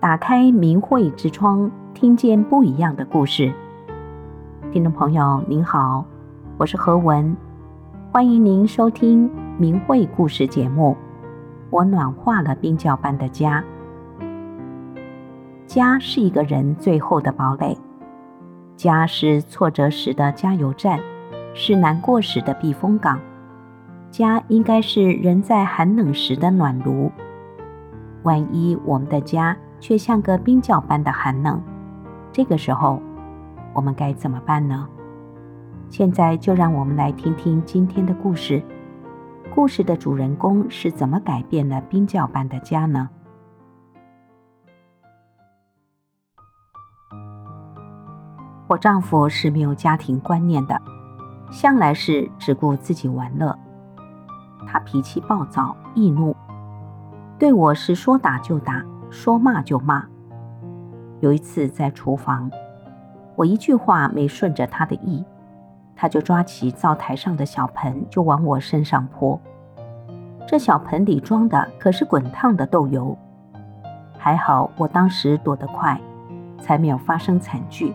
打开明慧之窗，听见不一样的故事。听众朋友您好，我是何文，欢迎您收听明慧故事节目。我暖化了冰窖般的家。家是一个人最后的堡垒，家是挫折时的加油站，是难过时的避风港。家应该是人在寒冷时的暖炉。万一我们的家却像个冰窖般的寒冷，这个时候我们该怎么办呢？现在就让我们来听听今天的故事。故事的主人公是怎么改变了冰窖般的家呢？我丈夫是没有家庭观念的，向来是只顾自己玩乐。他脾气暴躁易怒，对我是说打就打，说骂就骂。有一次在厨房，我一句话没顺着他的意，他就抓起灶台上的小盆就往我身上泼。这小盆里装的可是滚烫的豆油，还好我当时躲得快，才没有发生惨剧。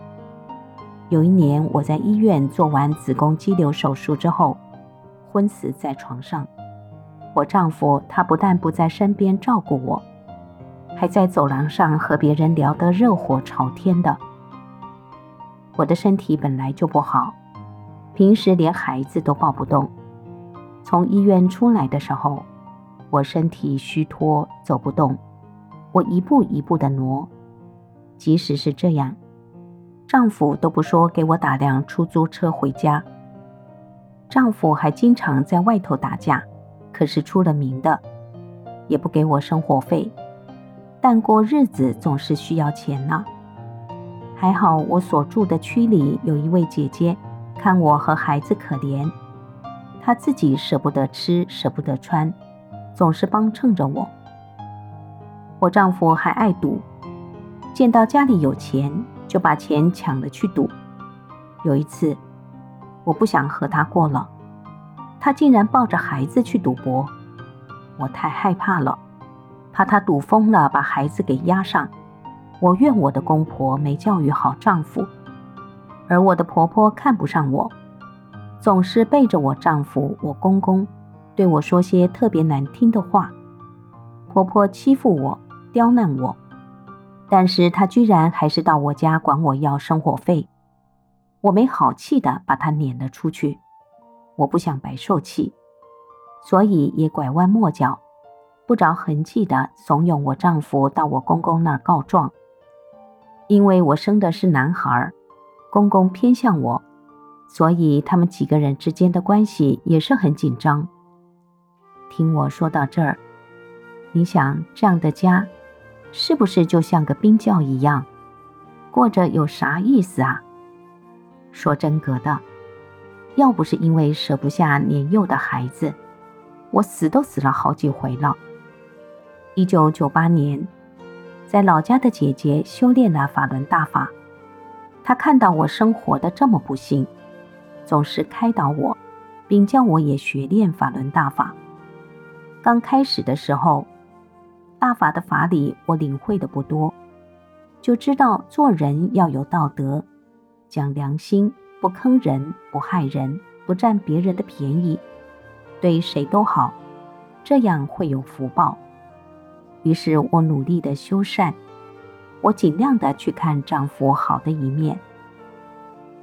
有一年我在医院做完子宫肌瘤手术之后，昏死在床上。我丈夫他不但不在身边照顾我，还在走廊上和别人聊得热火朝天的。我的身体本来就不好，平时连孩子都抱不动。从医院出来的时候，我身体虚脱，走不动。我一步一步的挪，即使是这样，丈夫都不说给我打辆出租车回家。丈夫还经常在外头打架。可是出了名的，也不给我生活费，但过日子总是需要钱呢。还好我所住的区里有一位姐姐，看我和孩子可怜，她自己舍不得吃，舍不得穿，总是帮衬着我。我丈夫还爱赌，见到家里有钱，就把钱抢了去赌。有一次，我不想和他过了。他竟然抱着孩子去赌博，我太害怕了，怕他赌疯了把孩子给押上。我怨我的公婆没教育好丈夫，而我的婆婆看不上我，总是背着我丈夫，我公公对我说些特别难听的话。婆婆欺负我，刁难我，但是她居然还是到我家管我要生活费，我没好气的把她撵了出去。我不想白受气，所以也拐弯抹角，不着痕迹地怂恿我丈夫到我公公那儿告状。因为我生的是男孩，公公偏向我，所以他们几个人之间的关系也是很紧张。听我说到这儿，你想这样的家，是不是就像个冰窖一样，过着有啥意思啊？说真格的。要不是因为舍不下年幼的孩子，我死都死了好几回了。一九九八年，在老家的姐姐修炼了法轮大法，她看到我生活的这么不幸，总是开导我，并叫我也学练法轮大法。刚开始的时候，大法的法理我领会的不多，就知道做人要有道德，讲良心。不坑人，不害人，不占别人的便宜，对谁都好，这样会有福报。于是我努力的修善，我尽量的去看丈夫好的一面，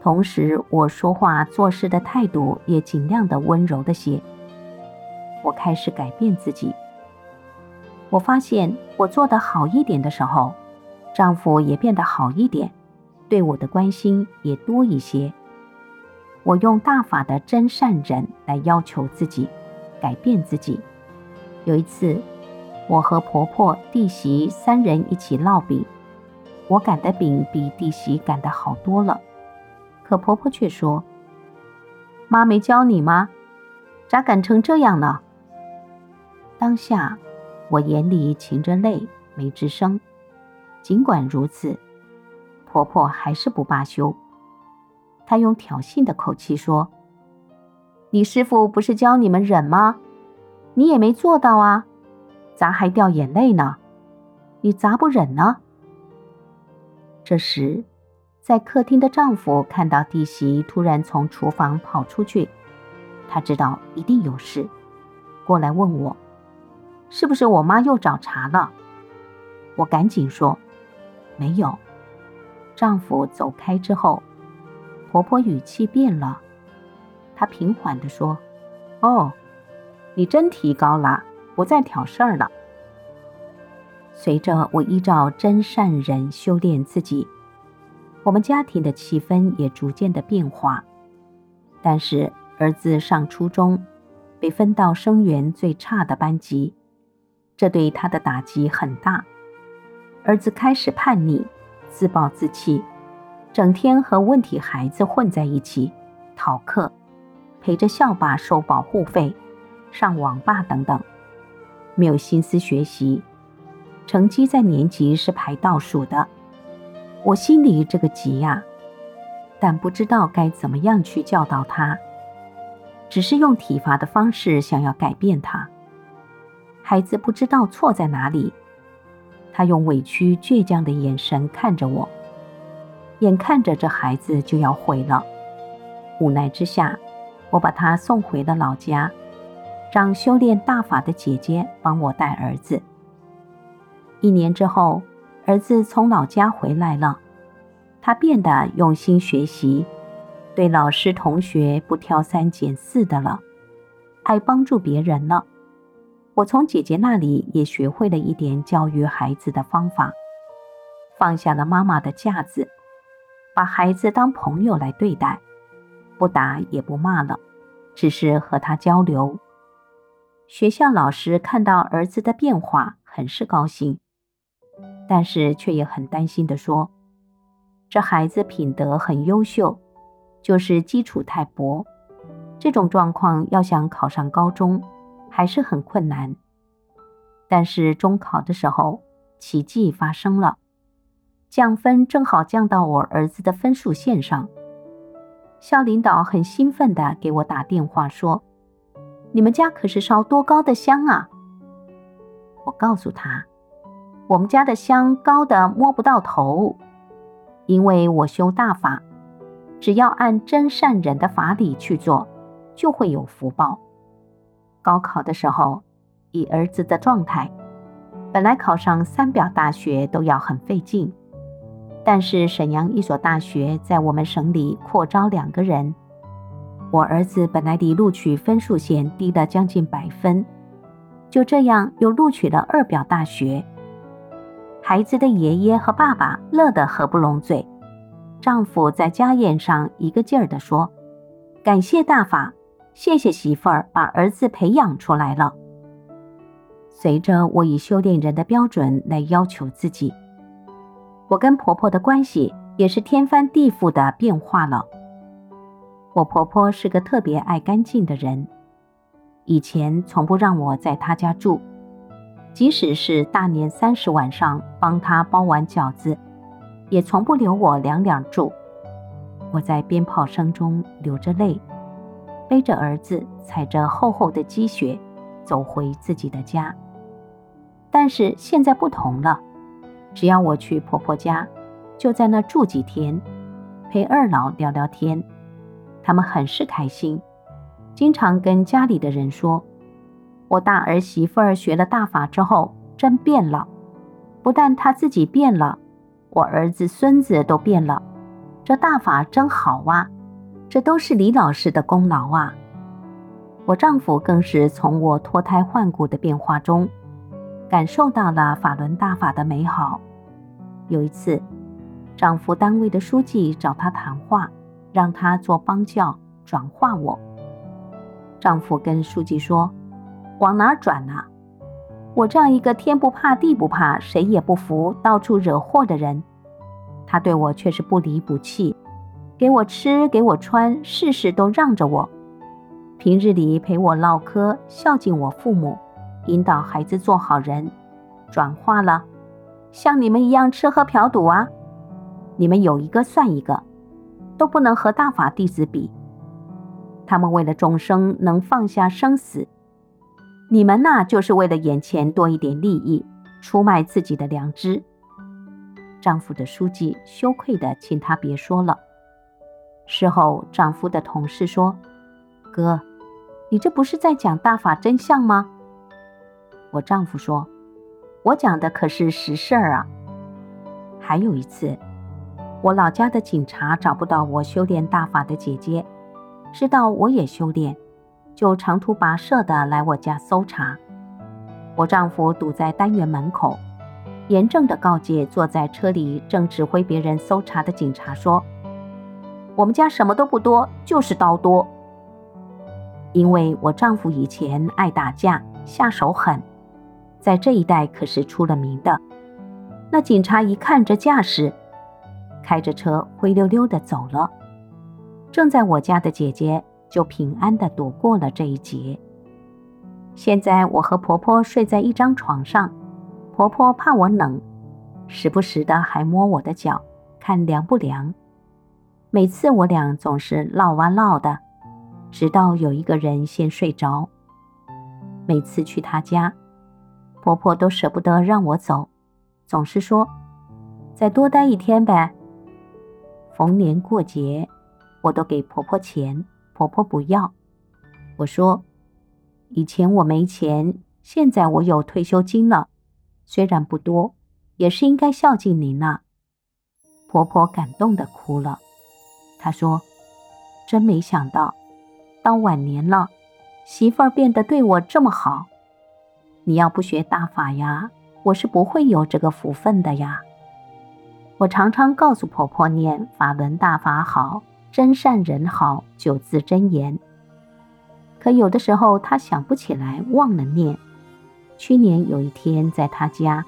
同时我说话做事的态度也尽量的温柔的些。我开始改变自己，我发现我做得好一点的时候，丈夫也变得好一点，对我的关心也多一些。我用大法的真善忍来要求自己，改变自己。有一次，我和婆婆、弟媳三人一起烙饼，我擀的饼比弟媳擀的好多了，可婆婆却说：“妈没教你吗？咋擀成这样呢？”当下，我眼里噙着泪，没吱声。尽管如此，婆婆还是不罢休。她用挑衅的口气说：“你师傅不是教你们忍吗？你也没做到啊，咋还掉眼泪呢？你咋不忍呢？这时，在客厅的丈夫看到弟媳突然从厨房跑出去，他知道一定有事，过来问我，是不是我妈又找茬了？我赶紧说，没有。丈夫走开之后，婆婆语气变了，她平缓地说：“哦，你真提高了，不再挑事儿了。”随着我依照真善人修炼自己。我们家庭的气氛也逐渐的变化，但是儿子上初中，被分到生源最差的班级，这对他的打击很大。儿子开始叛逆，自暴自弃，整天和问题孩子混在一起，逃课，陪着校霸收保护费，上网吧等等，没有心思学习，成绩在年级是排倒数的。我心里这个急呀，但不知道该怎么样去教导他，只是用体罚的方式想要改变他。孩子不知道错在哪里，他用委屈倔强的眼神看着我，眼看着这孩子就要毁了。无奈之下，我把他送回了老家，让修炼大法的姐姐帮我带儿子。一年之后。儿子从老家回来了，他变得用心学习，对老师同学不挑三拣四的了，爱帮助别人了。我从姐姐那里也学会了一点教育孩子的方法，放下了妈妈的架子，把孩子当朋友来对待，不打也不骂了，只是和他交流。学校老师看到儿子的变化，很是高兴。但是却也很担心地说：“这孩子品德很优秀，就是基础太薄。这种状况要想考上高中，还是很困难。但是中考的时候，奇迹发生了，降分正好降到我儿子的分数线上。校领导很兴奋地给我打电话说：‘你们家可是烧多高的香啊！’我告诉他。”我们家的香高的摸不到头，因为我修大法，只要按真善忍的法理去做，就会有福报。高考的时候，以儿子的状态，本来考上三表大学都要很费劲，但是沈阳一所大学在我们省里扩招两个人，我儿子本来离录取分数线低了将近百分，就这样又录取了二表大学。孩子的爷爷和爸爸乐得合不拢嘴，丈夫在家宴上一个劲儿地说：“感谢大法，谢谢媳妇儿把儿子培养出来了。”随着我以修炼人的标准来要求自己，我跟婆婆的关系也是天翻地覆的变化了。我婆婆是个特别爱干净的人，以前从不让我在她家住。即使是大年三十晚上帮她包完饺子，也从不留我两两住。我在鞭炮声中流着泪，背着儿子，踩着厚厚的积雪，走回自己的家。但是现在不同了，只要我去婆婆家，就在那住几天，陪二老聊聊天，他们很是开心，经常跟家里的人说。我大儿媳妇儿学了大法之后，真变了。不但她自己变了，我儿子孙子都变了。这大法真好啊！这都是李老师的功劳啊！我丈夫更是从我脱胎换骨的变化中，感受到了法轮大法的美好。有一次，丈夫单位的书记找他谈话，让他做帮教转化我。丈夫跟书记说。往哪转呢？我这样一个天不怕地不怕，谁也不服，到处惹祸的人，他对我却是不离不弃，给我吃，给我穿，事事都让着我。平日里陪我唠嗑，孝敬我父母，引导孩子做好人，转化了，像你们一样吃喝嫖赌啊！你们有一个算一个，都不能和大法弟子比。他们为了众生能放下生死。你们那，就是为了眼前多一点利益，出卖自己的良知。丈夫的书记羞愧的请她别说了。事后，丈夫的同事说：“哥，你这不是在讲大法真相吗？”我丈夫说：“我讲的可是实事儿啊。”还有一次，我老家的警察找不到我修炼大法的姐姐，知道我也修炼，就长途跋涉的来我家搜查。我丈夫堵在单元门口，严正的告诫坐在车里正指挥别人搜查的警察说：“我们家什么都不多，就是刀多。”因为我丈夫以前爱打架，下手狠，在这一带可是出了名的。那警察一看这架势，开着车灰溜溜的走了。正在我家的姐姐就平安的躲过了这一劫。现在我和婆婆睡在一张床上，婆婆怕我冷，时不时的还摸我的脚，看凉不凉。每次我俩总是唠啊唠的，直到有一个人先睡着。每次去她家，婆婆都舍不得让我走，总是说：“再多待一天呗。”逢年过节，我都给婆婆钱，婆婆不要。我说。以前我没钱，现在我有退休金了，虽然不多，也是应该孝敬您了。婆婆感动的哭了，她说：“真没想到，到晚年了，媳妇儿变得对我这么好。你要不学大法呀，我是不会有这个福分的呀。”我常常告诉婆婆念“法轮大法好，真善人好”九字真言。可有的时候她想不起来，忘了念。去年有一天在她家，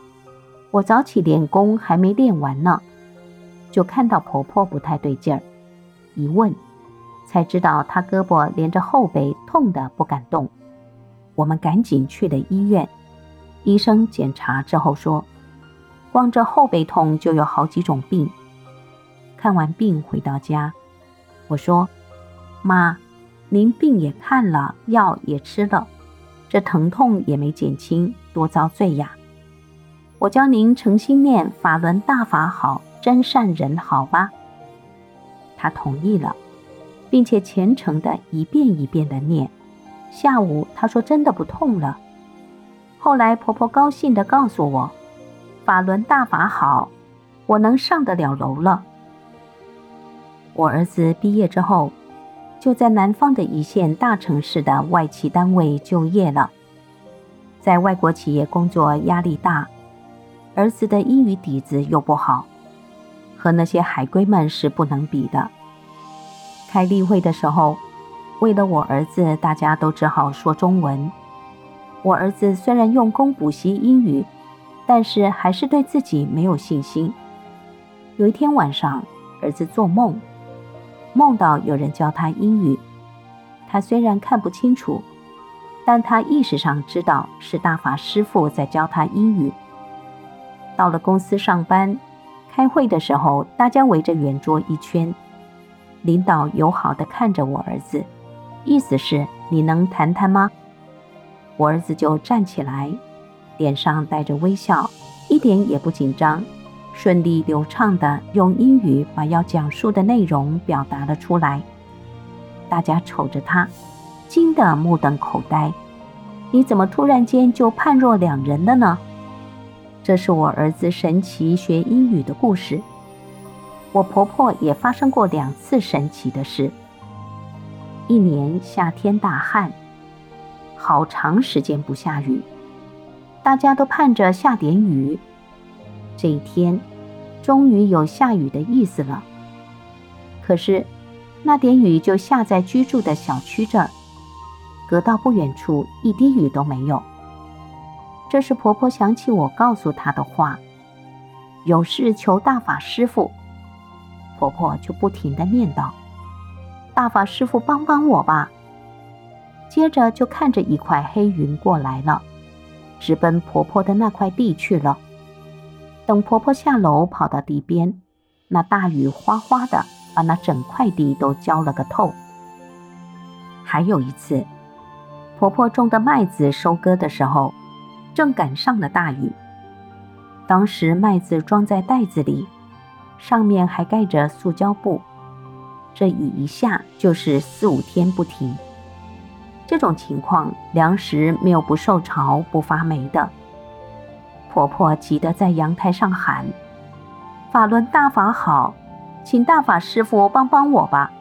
我早起练功还没练完呢，就看到婆婆不太对劲儿，一问才知道她胳膊连着后背痛得不敢动。我们赶紧去了医院，医生检查之后说，光这后背痛就有好几种病。看完病回到家，我说：“妈。”您病也看了，药也吃了，这疼痛也没减轻，多遭罪呀！我教您诚心念法轮大法好，真善人好吧？他同意了，并且虔诚的一遍一遍的念。下午他说真的不痛了。后来婆婆高兴的告诉我，法轮大法好，我能上得了楼了。我儿子毕业之后。就在南方的一线大城市的外企单位就业了，在外国企业工作压力大，儿子的英语底子又不好，和那些海归们是不能比的。开例会的时候，为了我儿子，大家都只好说中文。我儿子虽然用功补习英语，但是还是对自己没有信心。有一天晚上，儿子做梦。梦到有人教他英语，他虽然看不清楚，但他意识上知道是大法师父在教他英语。到了公司上班，开会的时候，大家围着圆桌一圈，领导友好地看着我儿子，意思是你能谈谈吗？我儿子就站起来，脸上带着微笑，一点也不紧张。顺利流畅地用英语把要讲述的内容表达了出来，大家瞅着他，惊得目瞪口呆。你怎么突然间就判若两人了呢？这是我儿子神奇学英语的故事。我婆婆也发生过两次神奇的事。一年夏天大旱，好长时间不下雨，大家都盼着下点雨。这一天，终于有下雨的意思了。可是，那点雨就下在居住的小区这儿，隔到不远处一滴雨都没有。这时，婆婆想起我告诉她的话：“有事求大法师父。”婆婆就不停地念叨：“大法师父帮帮我吧。”接着就看着一块黑云过来了，直奔婆婆的那块地去了。等婆婆下楼跑到地边，那大雨哗哗的，把那整块地都浇了个透。还有一次，婆婆种的麦子收割的时候，正赶上了大雨。当时麦子装在袋子里，上面还盖着塑胶布，这雨一下就是四五天不停。这种情况，粮食没有不受潮、不发霉的。婆婆急得在阳台上喊：“法轮大法好，请大法师傅帮帮我吧！”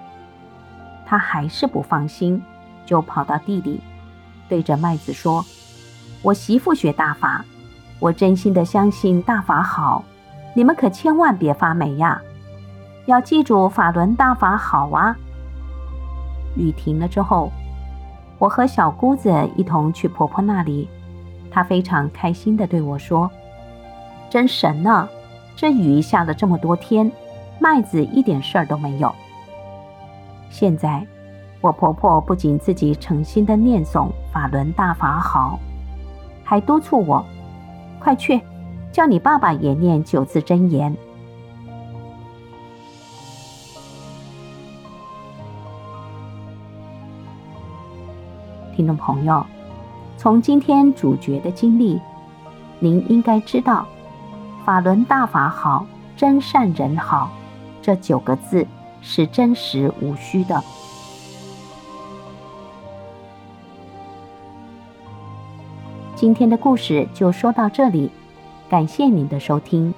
她还是不放心，就跑到地里，对着麦子说：“我媳妇学大法，我真心的相信大法好，你们可千万别发霉呀！要记住法轮大法好啊！”雨停了之后，我和小姑子一同去婆婆那里。她非常开心地对我说：“真神呢！这雨下了这么多天，麦子一点事儿都没有。现在，我婆婆不仅自己诚心地念诵法轮大法好，还督促我：快去，叫你爸爸也念九字真言。”听众朋友。从今天主角的经历，您应该知道“法轮大法好，真善人好”这九个字是真实无虚的。今天的故事就说到这里，感谢您的收听。